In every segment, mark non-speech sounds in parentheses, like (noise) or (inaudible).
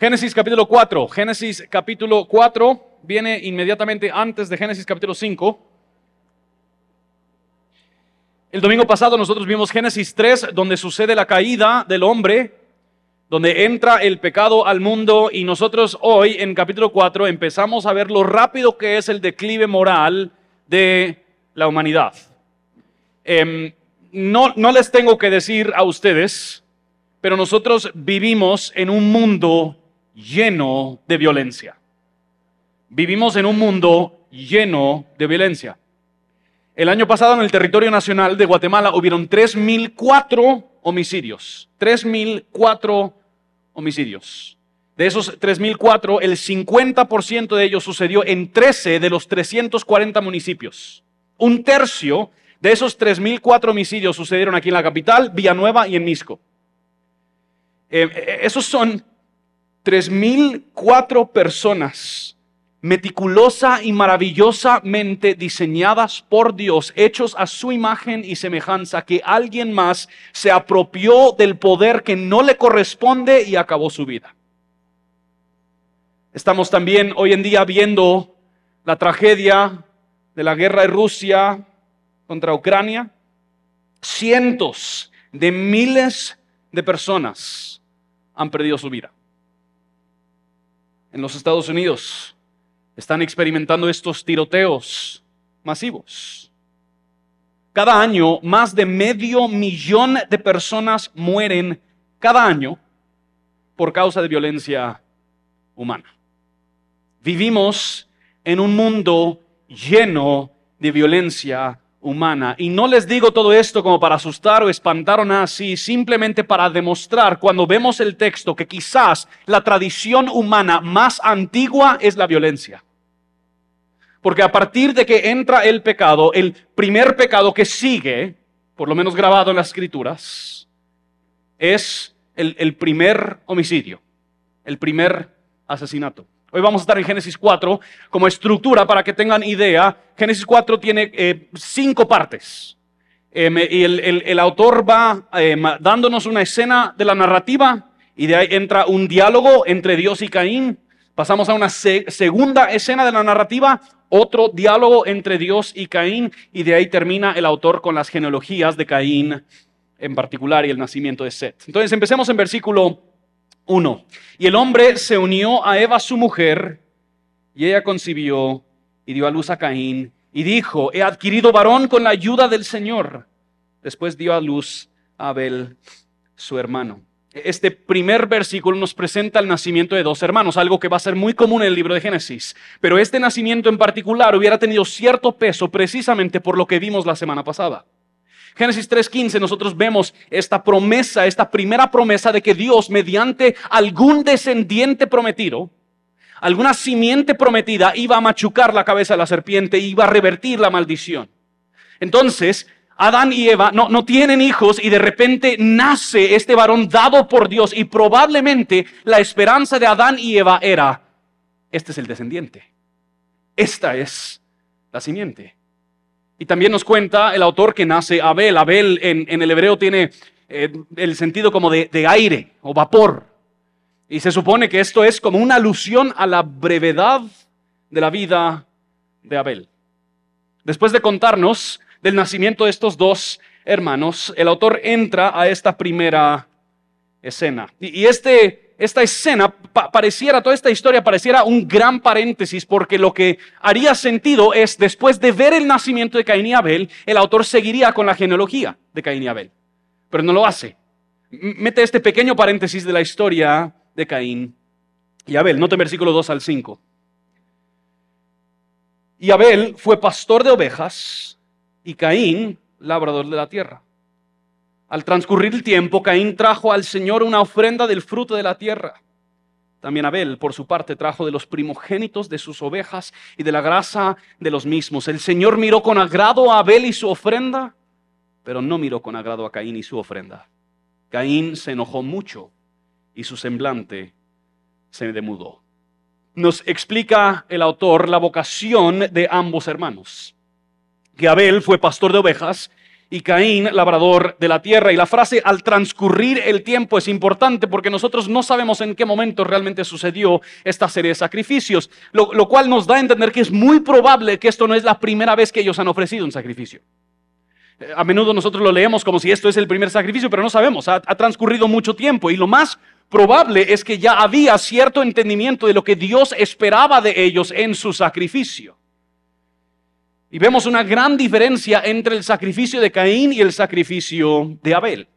Génesis capítulo 4. Génesis capítulo 4 viene inmediatamente antes de Génesis capítulo 5. El domingo pasado nosotros vimos Génesis 3, donde sucede la caída del hombre, donde entra el pecado al mundo y nosotros hoy en capítulo 4 empezamos a ver lo rápido que es el declive moral de la humanidad. Em, no, no les tengo que decir a ustedes, pero nosotros vivimos en un mundo lleno de violencia. Vivimos en un mundo lleno de violencia. El año pasado en el territorio nacional de Guatemala hubieron 3.004 homicidios. 3.004 homicidios. De esos 3.004, el 50% de ellos sucedió en 13 de los 340 municipios. Un tercio de esos 3.004 homicidios sucedieron aquí en la capital, Villanueva y en Misco. Eh, eh, esos son 3.004 personas meticulosa y maravillosamente diseñadas por Dios, hechos a su imagen y semejanza, que alguien más se apropió del poder que no le corresponde y acabó su vida. Estamos también hoy en día viendo la tragedia de la guerra de Rusia contra Ucrania. Cientos de miles de personas han perdido su vida. En los Estados Unidos, están experimentando estos tiroteos masivos. Cada año, más de medio millón de personas mueren cada año por causa de violencia humana. Vivimos en un mundo lleno de violencia humana. Y no les digo todo esto como para asustar o espantar o nada así, simplemente para demostrar cuando vemos el texto que quizás la tradición humana más antigua es la violencia. Porque a partir de que entra el pecado, el primer pecado que sigue, por lo menos grabado en las escrituras, es el, el primer homicidio, el primer asesinato. Hoy vamos a estar en Génesis 4 como estructura para que tengan idea. Génesis 4 tiene eh, cinco partes. Em, y el, autor va em, dándonos una escena de la narrativa y de ahí entra un diálogo entre Dios y Caín. Pasamos a una segunda escena de la narrativa, otro diálogo entre Dios y Caín y de ahí termina el autor con las genealogías de Caín en particular y el nacimiento de Set. Entonces empecemos en versículo 1. Y el hombre se unió a Eva su mujer y ella concibió y dio a luz a Caín y dijo, he adquirido varón con la ayuda del Señor. Después dio a luz a Abel, su hermano. Este primer versículo nos presenta el nacimiento de dos hermanos, algo que va a ser muy común en el libro de Génesis. Pero este nacimiento en particular hubiera tenido cierto peso precisamente por lo que vimos la semana pasada. Génesis 3.15 nosotros vemos esta promesa, esta primera promesa de que Dios mediante algún descendiente prometido, alguna simiente prometida, iba a machucar la cabeza de la serpiente, iba a revertir la maldición. Entonces, Adán y Eva no, no tienen hijos y de repente nace este varón dado por Dios y probablemente la esperanza de Adán y Eva era, este es el descendiente, esta es la simiente. Y también nos cuenta el autor que nace Abel. Abel en, el hebreo tiene eh, el sentido como de, de aire o vapor. Y se supone que esto es como una alusión a la brevedad de la vida de Abel. Después de contarnos del nacimiento de estos dos hermanos, el autor entra a esta primera escena. Y, este, esta escena pareciera, toda esta historia pareciera un gran paréntesis, porque lo que haría sentido es, después de ver el nacimiento de Caín y Abel, el autor seguiría con la genealogía de Caín y Abel. Pero no lo hace. Mete este pequeño paréntesis de la historia de Caín y Abel. Note versículo 2 al 5. Y Abel fue pastor de ovejas y Caín labrador de la tierra. Al transcurrir el tiempo, Caín trajo al Señor una ofrenda del fruto de la tierra. También Abel, por su parte, trajo de los primogénitos de sus ovejas y de la grasa de los mismos. El Señor miró con agrado a Abel y su ofrenda, pero no miró con agrado a Caín y su ofrenda. Caín se enojó mucho y su semblante se demudó. Nos explica el autor la vocación de ambos hermanos que Abel fue pastor de ovejas y Caín, labrador de la tierra. Y la frase al transcurrir el tiempo es importante porque nosotros no sabemos en qué momento realmente sucedió esta serie de sacrificios, lo, cual nos da a entender que es muy probable que esto no es la primera vez que ellos han ofrecido un sacrificio. A menudo nosotros lo leemos como si esto es el primer sacrificio, pero no sabemos, ha, ha transcurrido mucho tiempo y lo más probable es que ya había cierto entendimiento de lo que Dios esperaba de ellos en su sacrificio. Y vemos una gran diferencia entre el sacrificio de Caín y el sacrificio de Abel.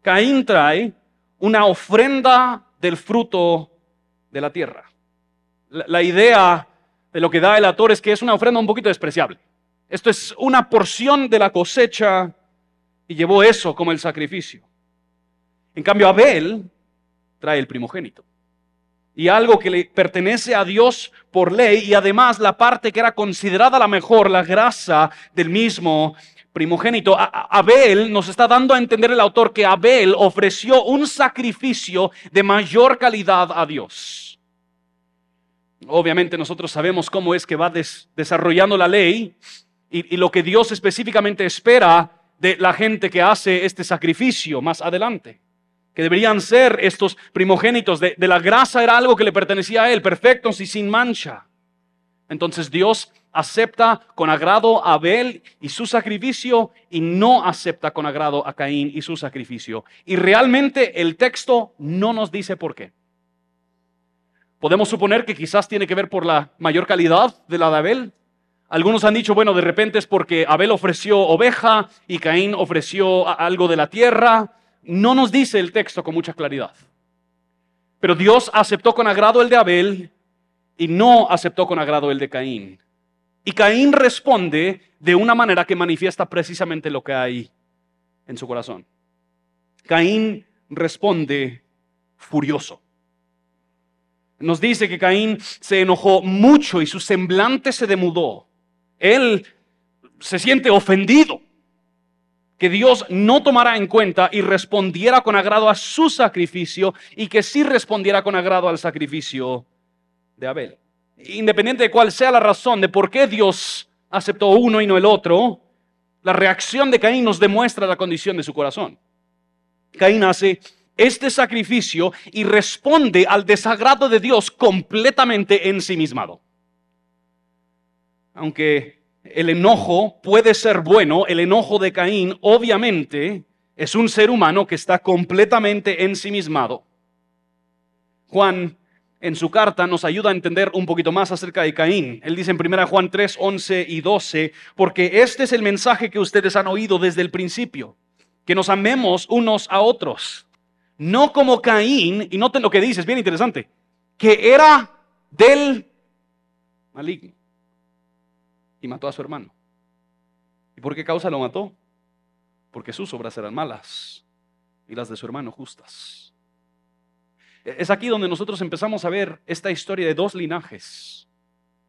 Caín trae una ofrenda del fruto de la tierra. La, idea de lo que da el autor es que es una ofrenda un poquito despreciable. Esto es una porción de la cosecha y llevó eso como el sacrificio. En cambio, Abel trae el primogénito y algo que le pertenece a Dios por ley y además la parte que era considerada la mejor, la grasa del mismo primogénito. Abel nos está dando a entender el autor que Abel ofreció un sacrificio de mayor calidad a Dios. Obviamente nosotros sabemos cómo es que va desarrollando la ley y lo que Dios específicamente espera de la gente que hace este sacrificio más adelante que deberían ser estos primogénitos de, la grasa era algo que le pertenecía a él, perfectos y sin mancha. Entonces Dios acepta con agrado a Abel y su sacrificio y no acepta con agrado a Caín y su sacrificio. Y realmente el texto no nos dice por qué. Podemos suponer que quizás tiene que ver por la mayor calidad de la de Abel. Algunos han dicho, bueno, de repente es porque Abel ofreció oveja y Caín ofreció algo de la tierra. No nos dice el texto con mucha claridad. Pero Dios aceptó con agrado el de Abel y no aceptó con agrado el de Caín. Y Caín responde de una manera que manifiesta precisamente lo que hay en su corazón. Caín responde furioso. Nos dice que Caín se enojó mucho y su semblante se demudó. Él se siente ofendido que Dios no tomara en cuenta y respondiera con agrado a su sacrificio y que sí respondiera con agrado al sacrificio de Abel. Independiente de cuál sea la razón de por qué Dios aceptó uno y no el otro, la reacción de Caín nos demuestra la condición de su corazón. Caín hace este sacrificio y responde al desagrado de Dios completamente ensimismado. Aunque el enojo puede ser bueno, el enojo de Caín obviamente es un ser humano que está completamente ensimismado. Juan en su carta nos ayuda a entender un poquito más acerca de Caín. Él dice en 1 Juan 3, 11 y 12, porque este es el mensaje que ustedes han oído desde el principio, que nos amemos unos a otros, no como Caín, y noten lo que dice, es bien interesante, que era del maligno y mató a su hermano. ¿Y por qué causa lo mató? Porque sus obras eran malas y las de su hermano justas. E-, es aquí donde nosotros empezamos a ver esta historia de dos linajes,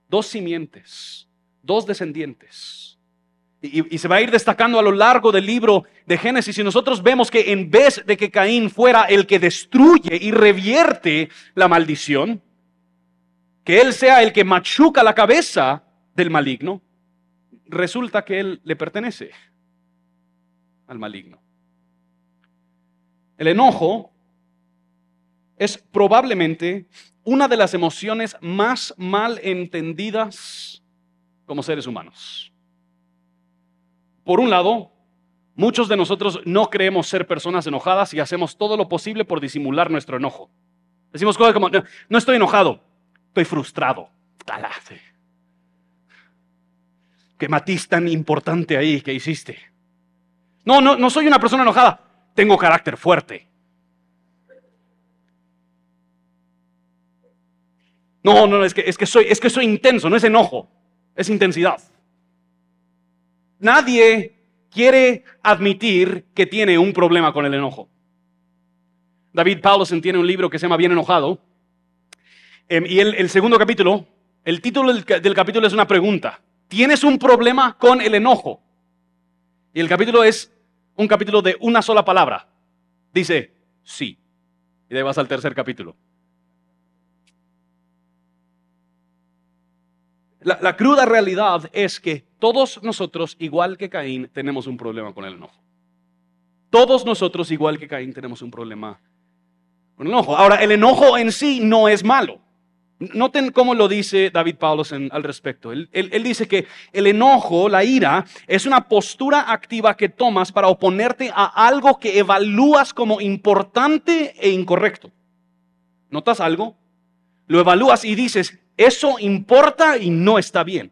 dos simientes, dos descendientes. Y, y, se va a ir destacando a lo largo del libro de Génesis. Y nosotros vemos que en vez de que Caín fuera el que destruye y revierte la maldición, que él sea el que machuca la cabeza del maligno, resulta que él le pertenece al maligno. El enojo es probablemente una de las emociones más mal entendidas como seres humanos. Por un lado, muchos de nosotros no creemos ser personas enojadas y hacemos todo lo posible por disimular nuestro enojo. Decimos cosas como, no, estoy enojado, estoy frustrado. ¿Qué matiz tan importante ahí que hiciste? No, no, no soy una persona enojada. Tengo carácter fuerte. No, no, es que, es que, soy, es que soy intenso, no es enojo, es intensidad. Nadie quiere admitir que tiene un problema con el enojo. David Paulson tiene un libro que se llama Bien enojado. Em, y el, segundo capítulo, el título del capítulo es una pregunta. ¿Tienes un problema con el enojo? Y el capítulo es un capítulo de una sola palabra. Dice, sí. Y de ahí vas al tercer capítulo. La, la cruda realidad es que todos nosotros, igual que Caín, tenemos un problema con el enojo. Todos nosotros, igual que Caín, tenemos un problema con el enojo. Ahora, el enojo en sí no es malo. Noten cómo lo dice David Paulos al respecto. Él, él, dice que el enojo, la ira, es una postura activa que tomas para oponerte a algo que evalúas como importante e incorrecto. ¿Notas algo? Lo evalúas y dices, eso importa y no está bien.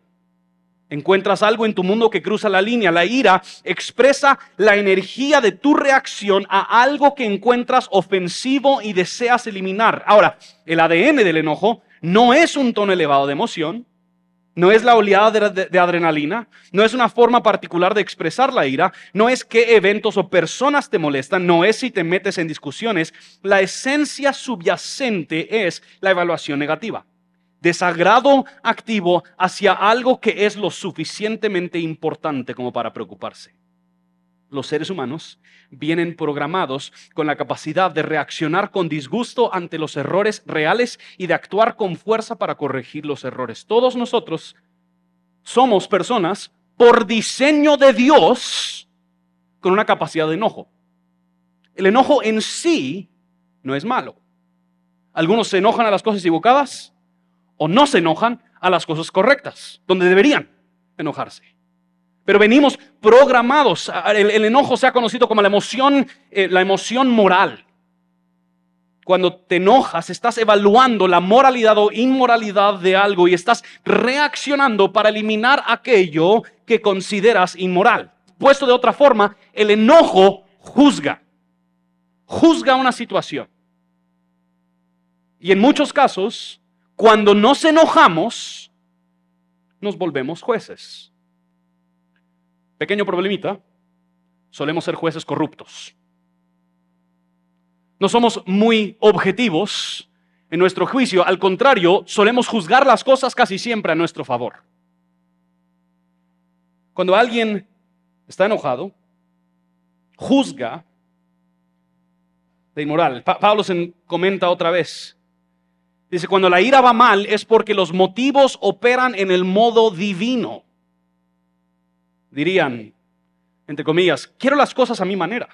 Encuentras algo en tu mundo que cruza la línea. La ira expresa la energía de tu reacción a algo que encuentras ofensivo y deseas eliminar. Ahora, el ADN del enojo no es un tono elevado de emoción, no es la oleada de, adrenalina, no es una forma particular de expresar la ira, no es qué eventos o personas te molestan, no es si te metes en discusiones. La esencia subyacente es la evaluación negativa. Desagrado activo hacia algo que es lo suficientemente importante como para preocuparse los seres humanos vienen programados con la capacidad de reaccionar con disgusto ante los errores reales y de actuar con fuerza para corregir los errores. Todos nosotros somos personas por diseño de Dios con una capacidad de enojo. El enojo en sí no es malo. Algunos se enojan a las cosas equivocadas o no se enojan a las cosas correctas, donde deberían enojarse. Pero venimos programados. El, enojo se ha conocido como la emoción, eh, la emoción moral. Cuando te enojas, estás evaluando la moralidad o inmoralidad de algo y estás reaccionando para eliminar aquello que consideras inmoral. Puesto de otra forma, el enojo juzga. Juzga una situación. Y en muchos casos, cuando nos enojamos, nos volvemos jueces. Pequeño problemita, solemos ser jueces corruptos. No somos muy objetivos en nuestro juicio, al contrario, solemos juzgar las cosas casi siempre a nuestro favor. Cuando alguien está enojado, juzga de inmoral. Pablo se comenta otra vez. Dice, cuando la ira va mal es porque los motivos operan en el modo divino dirían, entre comillas, quiero las cosas a mi manera.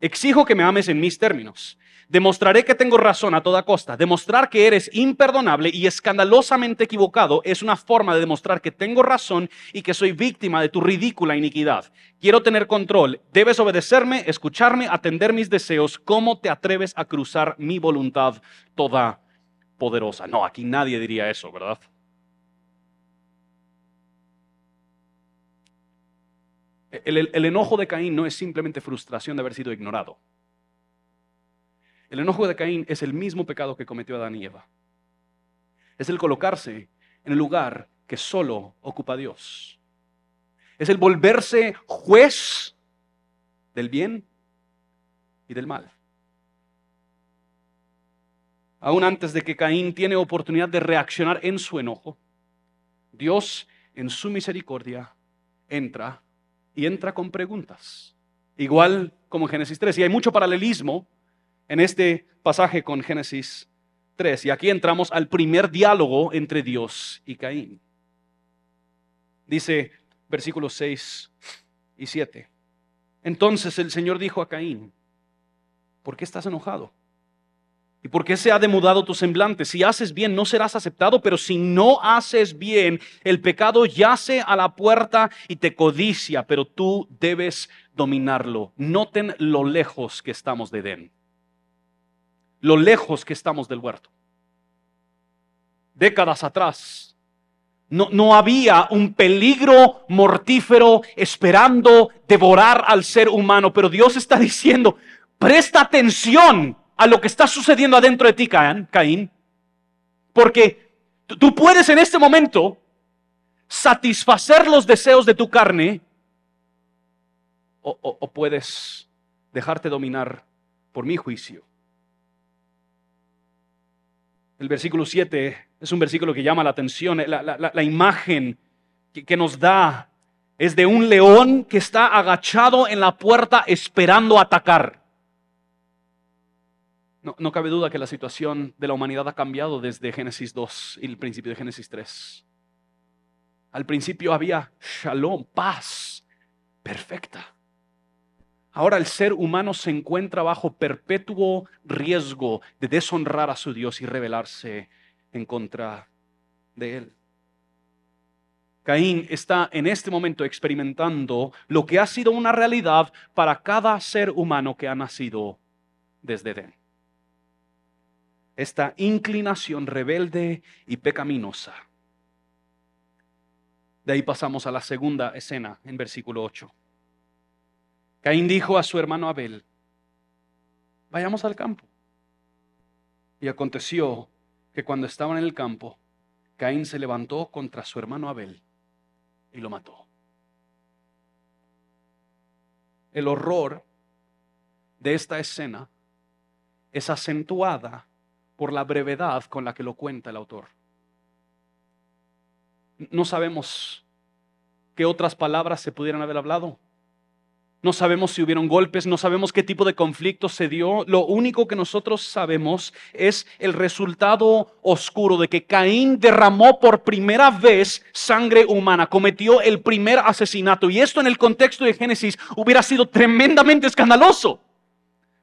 Exijo que me ames en mis términos. Demostraré que tengo razón a toda costa. Demostrar que eres imperdonable y escandalosamente equivocado es una forma de demostrar que tengo razón y que soy víctima de tu ridícula iniquidad. Quiero tener control. Debes obedecerme, escucharme, atender mis deseos. ¿Cómo te atreves a cruzar mi voluntad toda poderosa? No, aquí nadie diría eso, ¿verdad? El, enojo de Caín no es simplemente frustración de haber sido ignorado. El enojo de Caín es el mismo pecado que cometió Adán y Eva. Es el colocarse en el lugar que solo ocupa Dios. Es el volverse juez del bien y del mal. Aún antes de que Caín tiene oportunidad de reaccionar en su enojo, Dios en su misericordia entra y entra con preguntas. Igual como en Génesis 3. Y hay mucho paralelismo en este pasaje con Génesis 3. Y aquí entramos al primer diálogo entre Dios y Caín. Dice versículos 6 y 7. Entonces el Señor dijo a Caín, ¿por qué estás enojado? ¿Y por qué se ha demudado tu semblante? Si haces bien, no serás aceptado, pero si no haces bien, el pecado yace a la puerta y te codicia, pero tú debes dominarlo. Noten lo lejos que estamos de Edén, lo lejos que estamos del huerto. Décadas atrás, no, no, había un peligro mortífero esperando devorar al ser humano, pero Dios está diciendo, presta atención a lo que está sucediendo adentro de ti, Caín, porque tú puedes en este momento satisfacer los deseos de tu carne o, puedes dejarte dominar por mi juicio. El versículo 7 es un versículo que llama la atención, la, imagen que nos da es de un león que está agachado en la puerta esperando atacar. No, cabe duda que la situación de la humanidad ha cambiado desde Génesis 2 y el principio de Génesis 3. Al principio había shalom, paz perfecta. Ahora el ser humano se encuentra bajo perpetuo riesgo de deshonrar a su Dios y rebelarse en contra de él. Caín está en este momento experimentando lo que ha sido una realidad para cada ser humano que ha nacido desde Edén. Esta inclinación rebelde y pecaminosa. De ahí pasamos a la segunda escena en versículo 8. Caín dijo a su hermano Abel, vayamos al campo. Y aconteció que cuando estaban en el campo, Caín se levantó contra su hermano Abel y lo mató. El horror de esta escena es acentuada por la brevedad con la que lo cuenta el autor. No sabemos qué otras palabras se pudieran haber hablado. No sabemos si hubieron golpes, no sabemos qué tipo de conflicto se dio. Lo único que nosotros sabemos es el resultado oscuro de que Caín derramó por primera vez sangre humana, cometió el primer asesinato. Y esto en el contexto de Génesis hubiera sido tremendamente escandaloso.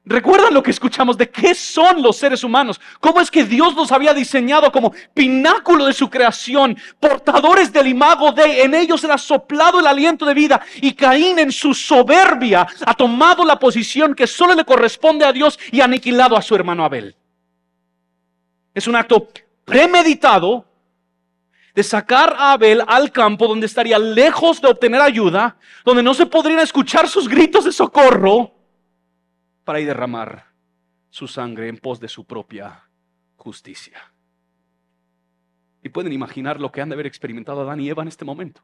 ¿Recuerdan lo que escuchamos de qué son los seres humanos? ¿Cómo es que Dios los había diseñado como pináculo de su creación, portadores del imago de, en ellos era soplado el aliento de vida y Caín en su soberbia ha tomado la posición que solo le corresponde a Dios y ha aniquilado a su hermano Abel? Es un acto premeditado de sacar a Abel al campo donde estaría lejos de obtener ayuda, donde no se podrían escuchar sus gritos de socorro para ir derramar su sangre en pos de su propia justicia. Y pueden imaginar lo que han de haber experimentado Adán y Eva en este momento.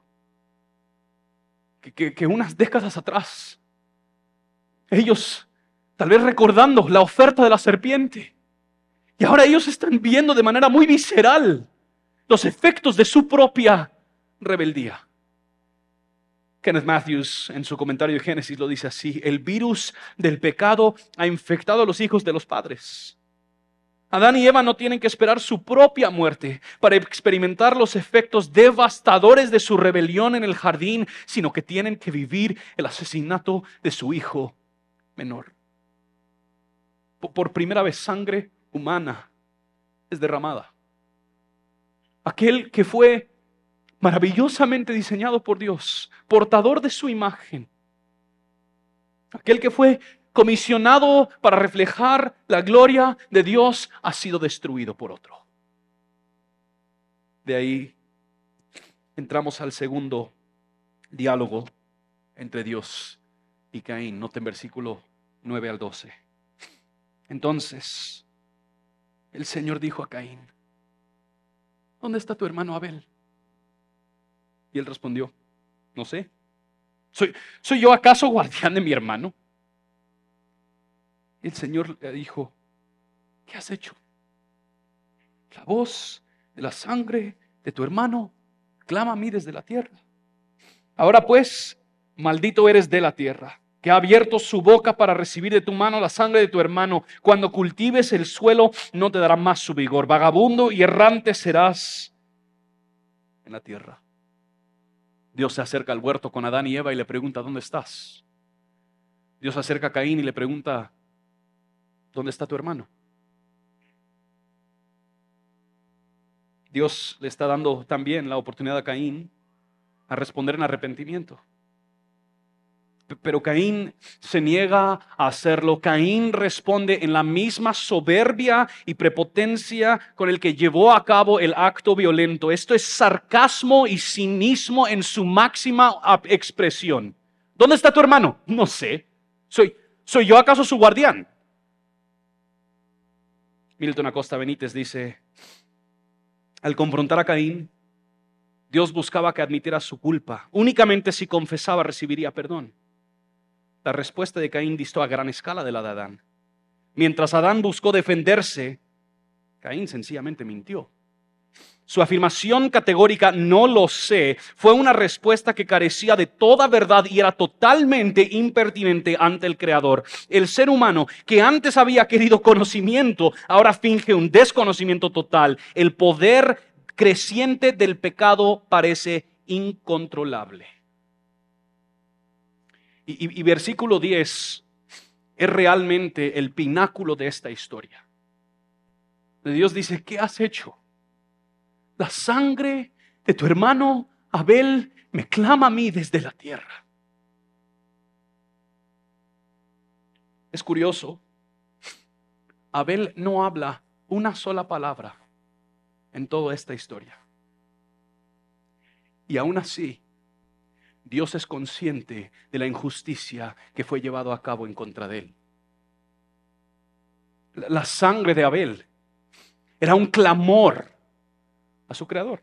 Que, que unas décadas atrás, ellos tal vez recordando la oferta de la serpiente, y ahora ellos están viendo de manera muy visceral los efectos de su propia rebeldía. Kenneth Matthews en su comentario de Génesis lo dice así, el virus del pecado ha infectado a los hijos de los padres. Adán y Eva no tienen que esperar su propia muerte para experimentar los efectos devastadores de su rebelión en el jardín, sino que tienen que vivir el asesinato de su hijo menor. Por primera vez sangre humana es derramada. Aquel que fue maravillosamente diseñado por Dios, portador de su imagen. Aquel que fue comisionado para reflejar la gloria de Dios ha sido destruido por otro. De ahí entramos al segundo diálogo entre Dios y Caín. Noten versículo 9 al 12. Entonces, el Señor dijo a Caín, ¿dónde está tu hermano Abel? Y él respondió, no sé. ¿Soy, ¿Soy yo acaso guardián de mi hermano? Y el Señor le dijo, ¿qué has hecho? La voz de la sangre de tu hermano clama a mí desde la tierra. Ahora pues, maldito eres de la tierra, que ha abierto su boca para recibir de tu mano la sangre de tu hermano. Cuando cultives el suelo, no te dará más su vigor. Vagabundo y errante serás en la tierra. Dios se acerca al huerto con Adán y Eva y le pregunta, ¿dónde estás? Dios se acerca a Caín y le pregunta, ¿dónde está tu hermano? Dios le está dando también la oportunidad a Caín a responder en arrepentimiento. Pero Caín se niega a hacerlo. Caín responde en la misma soberbia y prepotencia con el que llevó a cabo el acto violento. Esto es sarcasmo y cinismo en su máxima expresión. ¿Dónde está tu hermano? No sé. ¿Soy, soy yo acaso su guardián? Milton Acosta Benítez dice, al confrontar a Caín, Dios buscaba que admitiera su culpa. Únicamente si confesaba recibiría perdón. La respuesta de Caín distó a gran escala de la de Adán. Mientras Adán buscó defenderse, Caín sencillamente mintió. Su afirmación categórica no lo sé fue una respuesta que carecía de toda verdad y era totalmente impertinente ante el Creador. El ser humano que antes había querido conocimiento ahora finge un desconocimiento total. El poder creciente del pecado parece incontrolable. Y, versículo 10 es realmente el pináculo de esta historia. Dios dice, ¿qué has hecho? La sangre de tu hermano Abel me clama a mí desde la tierra. Es curioso, Abel no habla una sola palabra en toda esta historia. Y aún así, Dios es consciente de la injusticia que fue llevado a cabo en contra de él. La sangre de Abel era un clamor a su creador.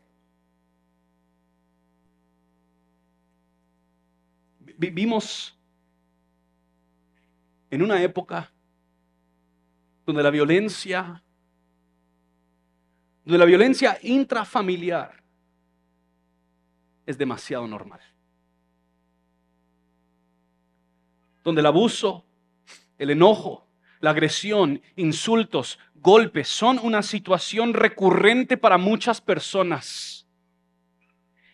Vivimos en una época donde la violencia, donde la violencia intrafamiliar es demasiado normal. Donde el abuso, el enojo, la agresión, insultos, golpes son una situación recurrente para muchas personas.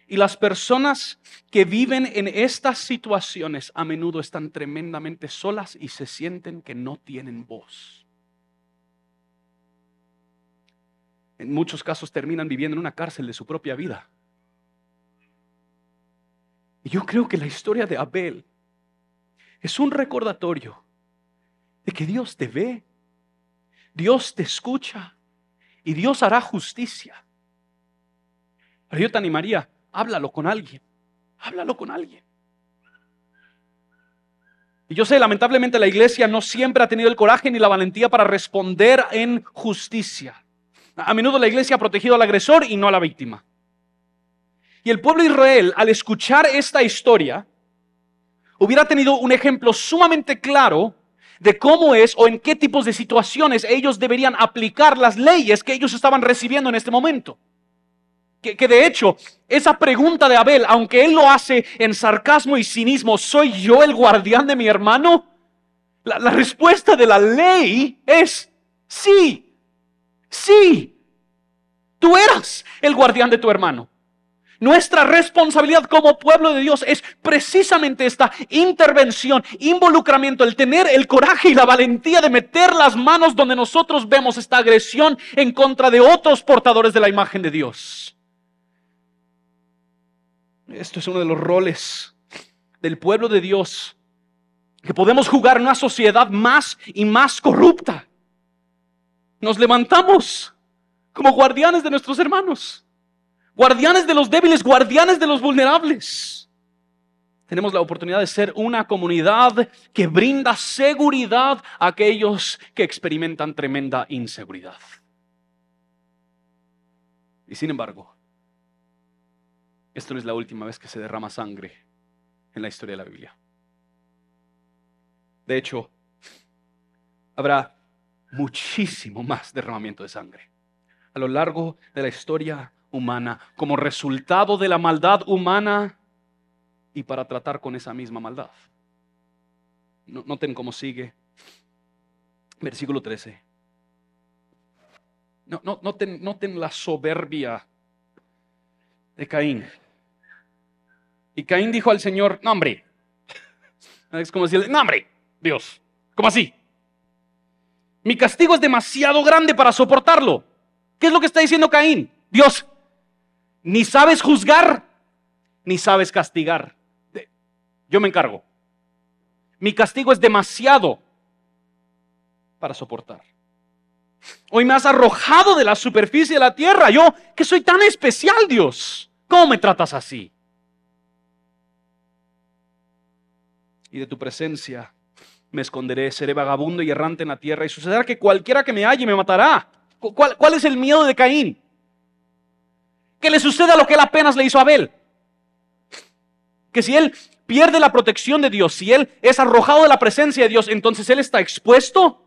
Y las personas que viven en estas situaciones a menudo están tremendamente solas y se sienten que no tienen voz. En muchos casos terminan viviendo en una cárcel de su propia vida. Y yo creo que la historia de Abel es un recordatorio de que Dios te ve, Dios te escucha y Dios hará justicia. Pero yo te animaría, háblalo con alguien, háblalo con alguien. Y yo sé, lamentablemente la iglesia no siempre ha tenido el coraje ni la valentía para responder en justicia. A menudo la iglesia ha protegido al agresor y no a la víctima. Y el pueblo de Israel, al escuchar esta historia, hubiera tenido un ejemplo sumamente claro de cómo es o en qué tipos de situaciones ellos deberían aplicar las leyes que ellos estaban recibiendo en este momento. Que, de hecho, esa pregunta de Abel, aunque él lo hace en sarcasmo y cinismo, ¿soy yo el guardián de mi hermano? La, la respuesta de la ley es sí, sí, tú eras el guardián de tu hermano. Nuestra responsabilidad como pueblo de Dios es precisamente esta intervención, involucramiento, el tener el coraje y la valentía de meter las manos donde nosotros vemos esta agresión en contra de otros portadores de la imagen de Dios. Esto es uno de los roles del pueblo de Dios que podemos jugar en una sociedad más y más corrupta. Nos levantamos como guardianes de nuestros hermanos guardianes de los débiles, guardianes de los vulnerables. Tenemos la oportunidad de ser una comunidad que brinda seguridad a aquellos que experimentan tremenda inseguridad. Y sin embargo, esto no es la última vez que se derrama sangre en la historia de la Biblia. De hecho, habrá muchísimo más derramamiento de sangre. A lo largo de la historia humana, como resultado de la maldad humana y para tratar con esa misma maldad. Noten cómo sigue. Versículo 13. No, no, noten, noten la soberbia de Caín. Y Caín dijo al Señor, no hombre. (laughs) Es como decirle, no Dios, ¿cómo así? Mi castigo es demasiado grande para soportarlo. ¿Qué es lo que está diciendo Caín? Dios, ni sabes juzgar, ni sabes castigar. Yo me encargo. Mi castigo es demasiado para soportar. Hoy me has arrojado de la superficie de la tierra. Yo, que soy tan especial, Dios. ¿Cómo me tratas así? Y de tu presencia me esconderé, seré vagabundo y errante en la tierra y sucederá que cualquiera que me halle me matará. ¿Cuál, cuál es el miedo de Caín? Que le suceda lo que él apenas le hizo a Abel. Que si él pierde la protección de Dios, si él es arrojado de la presencia de Dios, entonces él está expuesto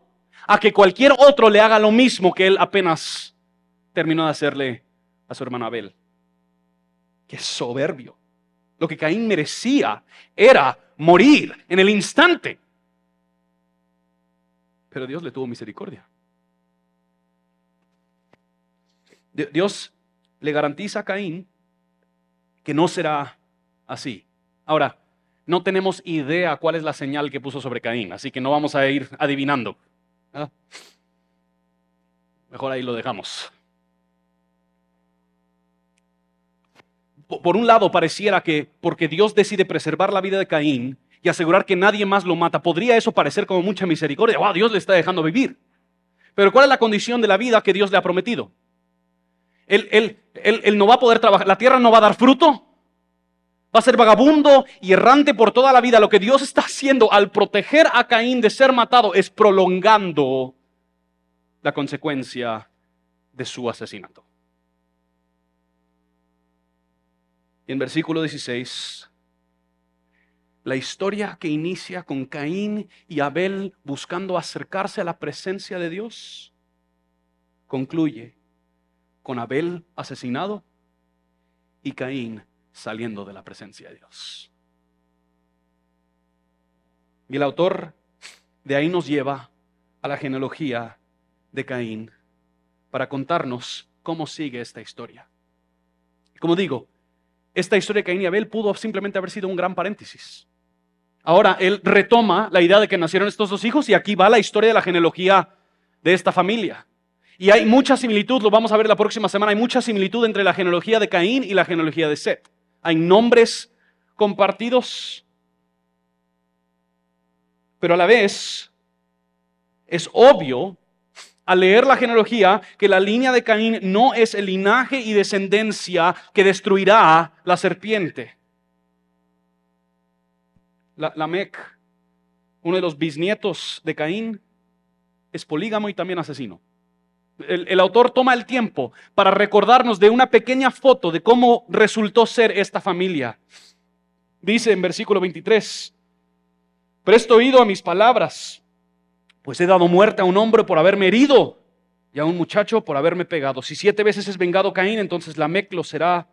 a que cualquier otro le haga lo mismo que él apenas terminó de hacerle a su hermano Abel. Qué soberbio. Lo que Caín merecía era morir en el instante. Pero Dios le tuvo misericordia. Dios le garantiza a Caín que no será así. Ahora, no tenemos idea cuál es la señal que puso sobre Caín, así que no vamos a ir adivinando. ¿ah? Mejor ahí lo dejamos. Por un lado, pareciera que porque Dios decide preservar la vida de Caín y asegurar que nadie más lo mata, podría eso parecer como mucha misericordia. Wow, Dios le está dejando vivir. Pero ¿cuál es la condición de la vida que Dios le ha prometido? Él, no va a poder trabajar, la tierra no va a dar fruto, va a ser vagabundo y errante por toda la vida. Lo que Dios está haciendo al proteger a Caín de ser matado es prolongando la consecuencia de su asesinato. Y en versículo 16, la historia que inicia con Caín y Abel buscando acercarse a la presencia de Dios, concluye con Abel asesinado y Caín saliendo de la presencia de Dios. Y el autor de ahí nos lleva a la genealogía de Caín para contarnos cómo sigue esta historia. Como digo, esta historia de Caín y Abel pudo simplemente haber sido un gran paréntesis. Ahora él retoma la idea de que nacieron estos dos hijos y aquí va la historia de la genealogía de esta familia. Y hay mucha similitud, lo vamos a ver la próxima semana, hay mucha similitud entre la genealogía de Caín y la genealogía de Seth. Hay nombres compartidos, pero a la vez es obvio al leer la genealogía que la línea de Caín no es el linaje y descendencia que destruirá la serpiente. La, Mec, uno de los bisnietos de Caín, es polígamo y también asesino. El, autor toma el tiempo para recordarnos de una pequeña foto de cómo resultó ser esta familia. Dice en versículo 23, presto oído a mis palabras, pues he dado muerte a un hombre por haberme herido y a un muchacho por haberme pegado. Si siete veces es vengado Caín, entonces la lo será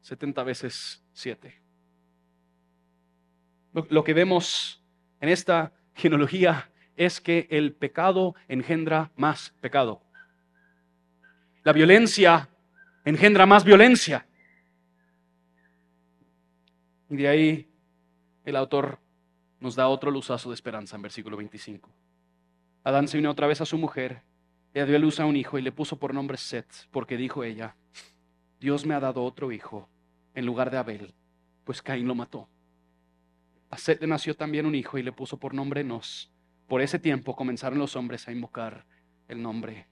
setenta veces siete. Lo, que vemos en esta genealogía es que el pecado engendra más pecado. La violencia engendra más violencia. Y de ahí el autor nos da otro luzazo de esperanza en versículo 25. Adán se unió otra vez a su mujer, ella dio luz a un hijo y le puso por nombre Seth, porque dijo ella, Dios me ha dado otro hijo en lugar de Abel, pues Caín lo mató. A Set le nació también un hijo y le puso por nombre Nos. Por ese tiempo comenzaron los hombres a invocar el nombre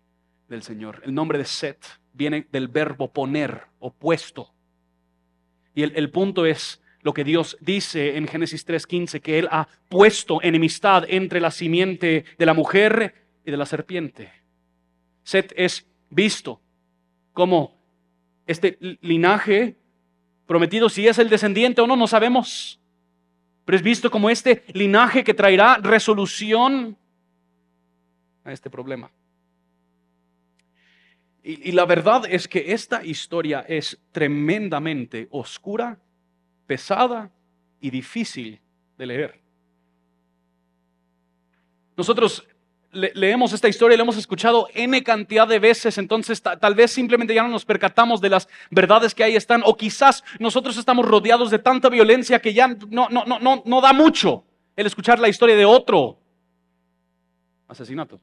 del Señor. El nombre de Set viene del verbo poner, opuesto. Y el, el punto es lo que Dios dice en Génesis 3:15, que Él ha puesto enemistad entre la simiente de la mujer y de la serpiente. Set es visto como este linaje prometido, si es el descendiente o no, no sabemos. Pero es visto como este linaje que traerá resolución a este problema. Y, la verdad es que esta historia es tremendamente oscura, pesada y difícil de leer. Nosotros leemos esta historia la hemos escuchado n cantidad de veces, entonces tal vez simplemente ya no nos percatamos de las verdades que ahí están, o quizás nosotros estamos rodeados de tanta violencia que ya no, no, no, no, no da mucho el escuchar la historia de otro asesinato.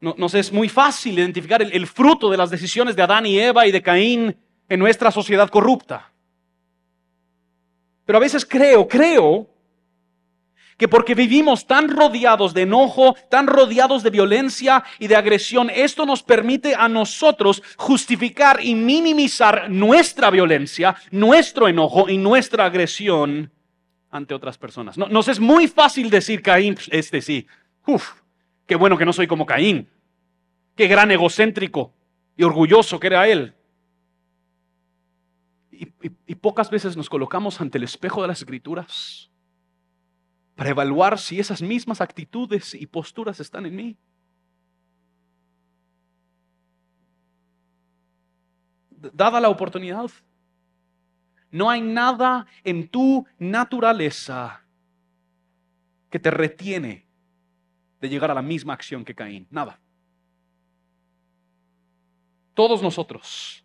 No, nos es muy fácil identificar el fruto de las decisiones de Adán y Eva y de Caín en nuestra sociedad corrupta. Pero a veces creo, creo que porque vivimos tan rodeados de enojo, tan rodeados de violencia y de agresión, esto nos permite a nosotros justificar y minimizar nuestra violencia, nuestro enojo y nuestra agresión ante otras personas. nos es muy fácil decir, Caín, este sí, uf, qué bueno que no soy como Caín, qué gran egocéntrico y orgulloso que era él. y pocas veces nos colocamos ante el espejo de las escrituras para evaluar si esas mismas actitudes y posturas están en mí. Dada la oportunidad, no hay nada en tu naturaleza que te retiene de llegar a la misma acción que Caín. Nada. Todos nosotros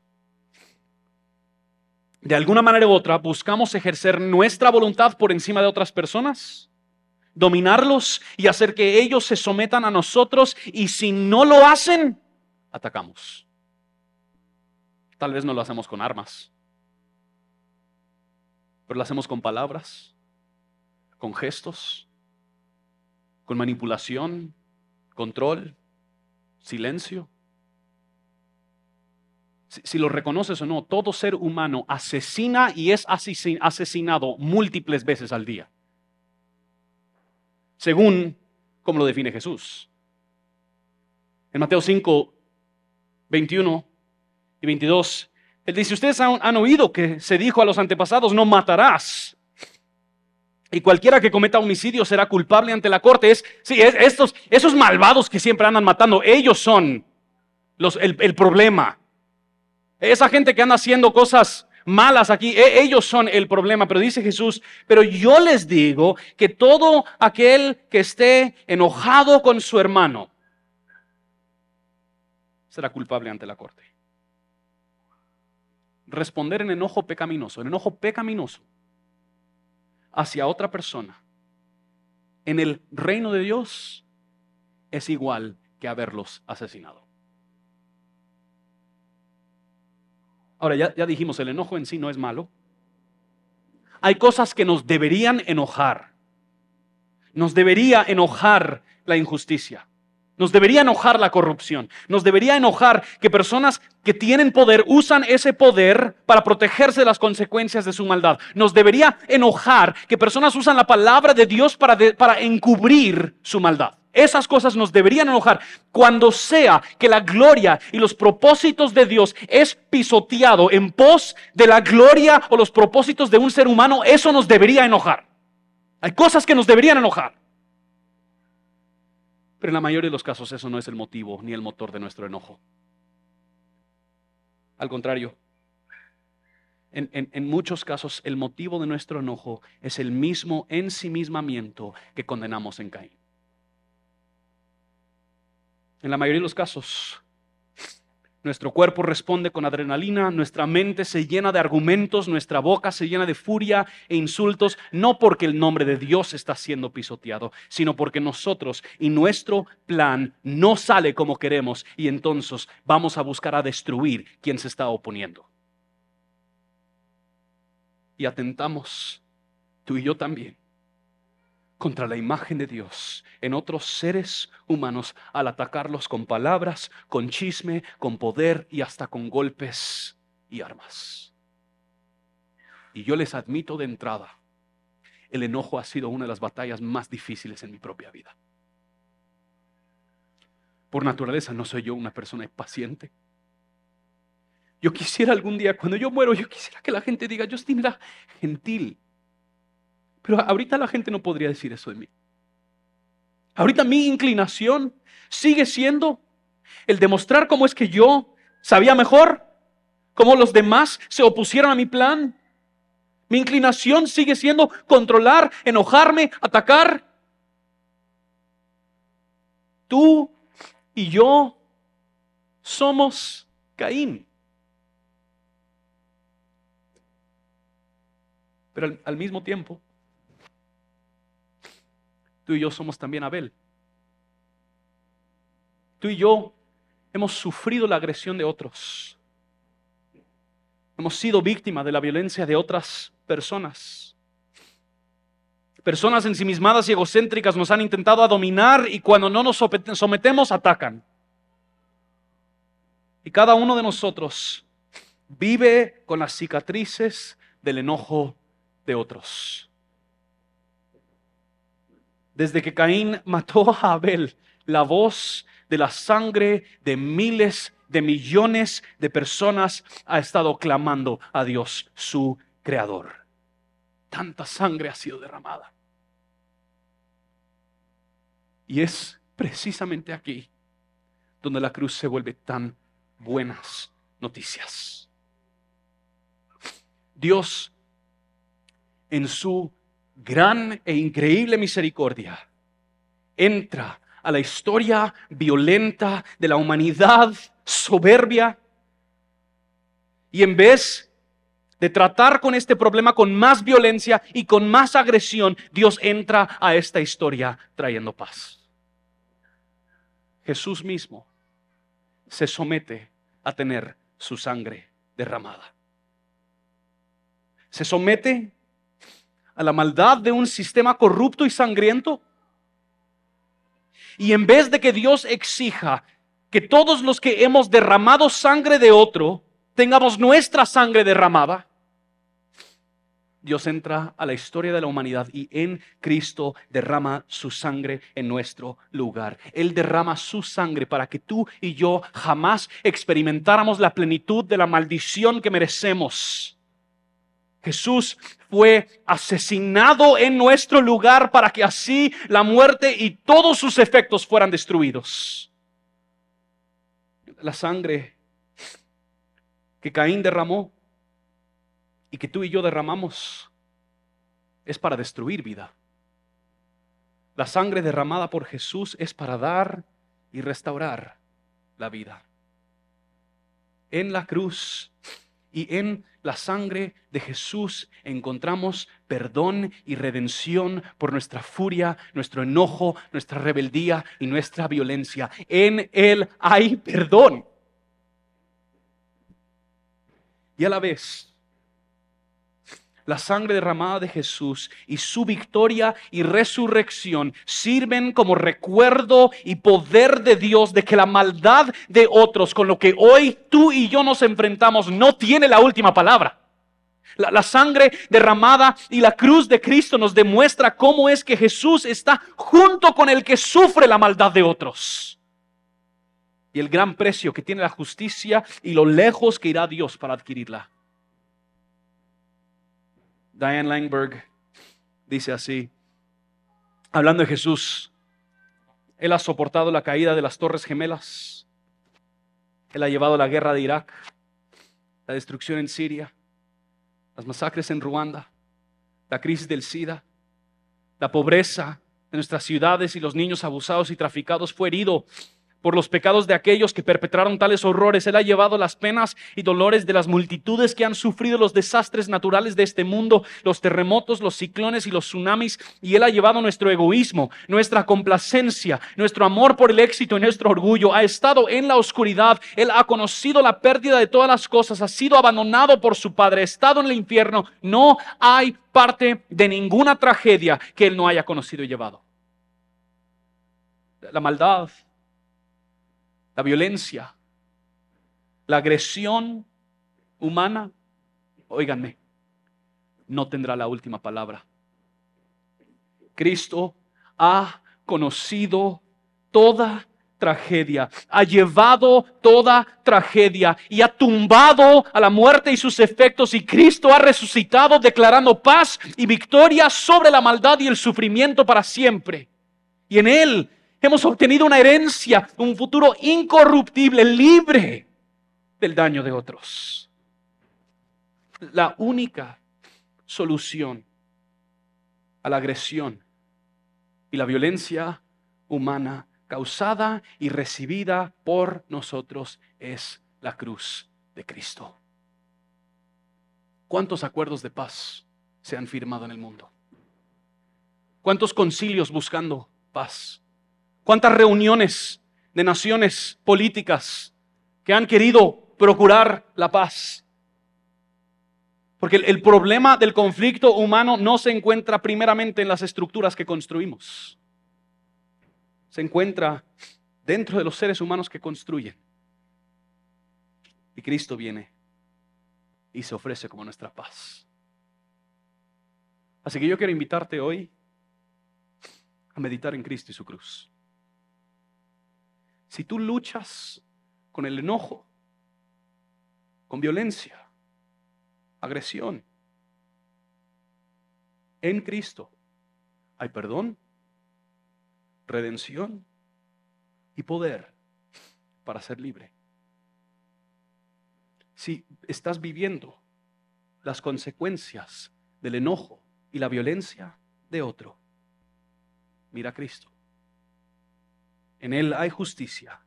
de alguna manera u otra buscamos ejercer nuestra voluntad por encima de otras personas, dominarlos y hacer que ellos se sometan a nosotros y si no lo hacen, atacamos. Tal vez no lo hacemos con armas, pero lo hacemos con palabras, con gestos, con manipulación, control, silencio. Si, lo reconoces o no, todo ser humano asesina y es asesinado múltiples veces al día, según como lo define Jesús. En Mateo 5, 21 y 22, él dice, ustedes han, han oído que se dijo a los antepasados, no matarás. Y cualquiera que cometa homicidio será culpable ante la corte. Es, sí, estos, esos malvados que siempre andan matando, ellos son los, el, el, problema. Esa gente que anda haciendo cosas malas aquí, e, ellos son el problema. Pero dice Jesús, pero yo les digo que todo aquel que esté enojado con su hermano será culpable ante la corte. Responder en enojo pecaminoso, en enojo pecaminoso hacia otra persona en el reino de Dios es igual que haberlos asesinado. Ahora, ya, ya, dijimos, el enojo en sí no es malo. Hay cosas que nos deberían enojar. Nos debería enojar la injusticia. Nos debería enojar la corrupción. Nos debería enojar que personas que tienen poder usan ese poder para protegerse de las consecuencias de su maldad. Nos debería enojar que personas usan la palabra de Dios para, para encubrir su maldad. Esas cosas nos deberían enojar cuando sea que la gloria y los propósitos de Dios es pisoteado en pos de la gloria o los propósitos de un ser humano. Eso nos debería enojar. Hay cosas que nos deberían enojar. Pero en la mayoría de los casos eso no es el motivo ni el motor de nuestro enojo. Al contrario, en, en, muchos casos el motivo de nuestro enojo es el mismo ensimismamiento que condenamos en Caín. En la mayoría de los casos, nuestro cuerpo responde con adrenalina, nuestra mente se llena de argumentos, nuestra boca se llena de furia e insultos, no porque el nombre de Dios está siendo pisoteado, sino porque nosotros y nuestro plan no sale como queremos y entonces vamos a buscar a destruir quien se está oponiendo. Y atentamos, tú y yo también, contra la imagen de Dios en otros seres humanos al atacarlos con palabras, con chisme, con poder y hasta con golpes y armas. Y yo les admito de entrada, el enojo ha sido una de las batallas más difíciles en mi propia vida. Por naturaleza no soy yo una persona paciente. Yo quisiera algún día, cuando yo muero, yo quisiera que la gente diga, Justin era gentil, pero ahorita la gente no podría decir eso de mí. Ahorita mi inclinación sigue siendo el demostrar cómo es que yo sabía mejor, cómo los demás se opusieron a mi plan. Mi inclinación sigue siendo controlar, enojarme, atacar. Tú y yo somos Caín. Pero al, al mismo tiempo, tú y yo somos también Abel. Tú y yo hemos sufrido la agresión de otros. Hemos sido víctimas de la violencia de otras personas. Personas ensimismadas y egocéntricas nos han intentado dominar y cuando no nos sometemos atacan. Y cada uno de nosotros vive con las cicatrices del enojo de otros. Desde que Caín mató a Abel, la voz de la sangre de miles de millones de personas ha estado clamando a Dios, su creador. Tanta sangre ha sido derramada. Y es precisamente aquí donde la cruz se vuelve tan buenas noticias. Dios en su gran e increíble misericordia, entra a la historia violenta de la humanidad soberbia y en vez de tratar con este problema con más violencia y con más agresión, Dios entra a esta historia trayendo paz. Jesús mismo se somete a tener su sangre derramada. Se somete a la maldad de un sistema corrupto y sangriento. Y en vez de que Dios exija que todos los que hemos derramado sangre de otro tengamos nuestra sangre derramada, Dios entra a la historia de la humanidad y en Cristo derrama su sangre en nuestro lugar. Él derrama su sangre para que tú y yo jamás experimentáramos la plenitud de la maldición que merecemos. Jesús fue asesinado en nuestro lugar para que así la muerte y todos sus efectos fueran destruidos. La sangre que Caín derramó y que tú y yo derramamos es para destruir vida. La sangre derramada por Jesús es para dar y restaurar la vida. En la cruz y en la sangre de Jesús encontramos perdón y redención por nuestra furia, nuestro enojo, nuestra rebeldía y nuestra violencia. En Él hay perdón. Y a la vez, la sangre derramada de Jesús y su victoria y resurrección sirven como recuerdo y poder de Dios de que la maldad de otros con lo que hoy tú y yo nos enfrentamos no tiene la última palabra. La, sangre derramada y la cruz de Cristo nos demuestra cómo es que Jesús está junto con el que sufre la maldad de otros. Y el gran precio que tiene la justicia y lo lejos que irá Dios para adquirirla. Diane Langberg dice así, hablando de Jesús, Él ha soportado la caída de las Torres Gemelas, Él ha llevado la guerra de Irak, la destrucción en Siria, las masacres en Ruanda, la crisis del SIDA, la pobreza de nuestras ciudades y los niños abusados y traficados. Fue herido por los pecados de aquellos que perpetraron tales horrores. Él ha llevado las penas y dolores de las multitudes que han sufrido los desastres naturales de este mundo, los terremotos, los ciclones y los tsunamis. Y Él ha llevado nuestro egoísmo, nuestra complacencia, nuestro amor por el éxito y nuestro orgullo. Ha estado en la oscuridad. Él ha conocido la pérdida de todas las cosas. Ha sido abandonado por su Padre. Ha estado en el infierno. No hay parte de ninguna tragedia que Él no haya conocido y llevado. La maldad la violencia, la agresión humana, óiganme, no tendrá la última palabra. Cristo ha conocido toda tragedia, ha llevado toda tragedia y ha tumbado a la muerte y sus efectos y Cristo ha resucitado declarando paz y victoria sobre la maldad y el sufrimiento para siempre. Y en Él Hemos obtenido una herencia, un futuro incorruptible, libre del daño de otros. La única solución a la agresión y la violencia humana causada y recibida por nosotros es la cruz de Cristo. ¿Cuántos acuerdos de paz se han firmado en el mundo? ¿Cuántos concilios buscando paz? ¿Cuántas reuniones de naciones políticas que han querido procurar la paz? Porque el, problema del conflicto humano no se encuentra primeramente en las estructuras que construimos. Se encuentra dentro de los seres humanos que construyen. Y Cristo viene y se ofrece como nuestra paz. Así que yo quiero invitarte hoy a meditar en Cristo y su cruz. Si tú luchas con el enojo, con violencia, agresión, en Cristo hay perdón, redención y poder para ser libre. Si estás viviendo las consecuencias del enojo y la violencia de otro, mira a Cristo. En Él hay justicia.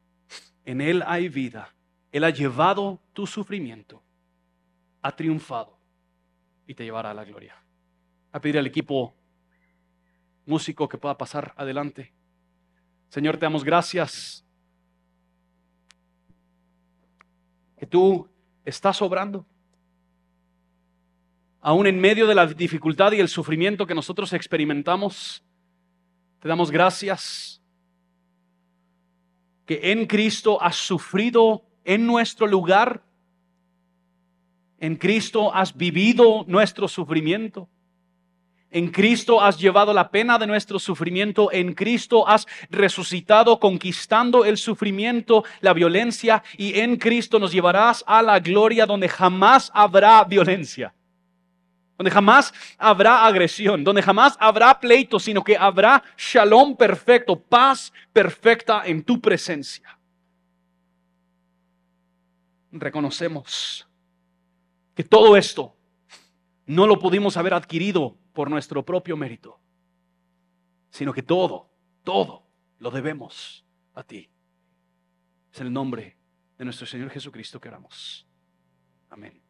En Él hay vida. Él ha llevado tu sufrimiento. Ha triunfado. y te llevará a la gloria. A pedir al equipo músico que pueda pasar adelante. Señor, te damos gracias que tú estás obrando. Aún en medio de la dificultad y el sufrimiento que nosotros experimentamos, te damos gracias que en Cristo has sufrido en nuestro lugar. En Cristo has vivido nuestro sufrimiento. En Cristo has llevado la pena de nuestro sufrimiento. En Cristo has resucitado conquistando el sufrimiento, la violencia. Y en Cristo nos llevarás a la gloria donde jamás habrá violencia. Donde jamás habrá agresión. Donde jamás habrá pleito, sino que habrá shalom perfecto, paz perfecta en tu presencia. Reconocemos que todo esto no lo pudimos haber adquirido por nuestro propio mérito, sino que todo, todo lo debemos a ti. Es el nombre de nuestro Señor Jesucristo que oramos. Amén.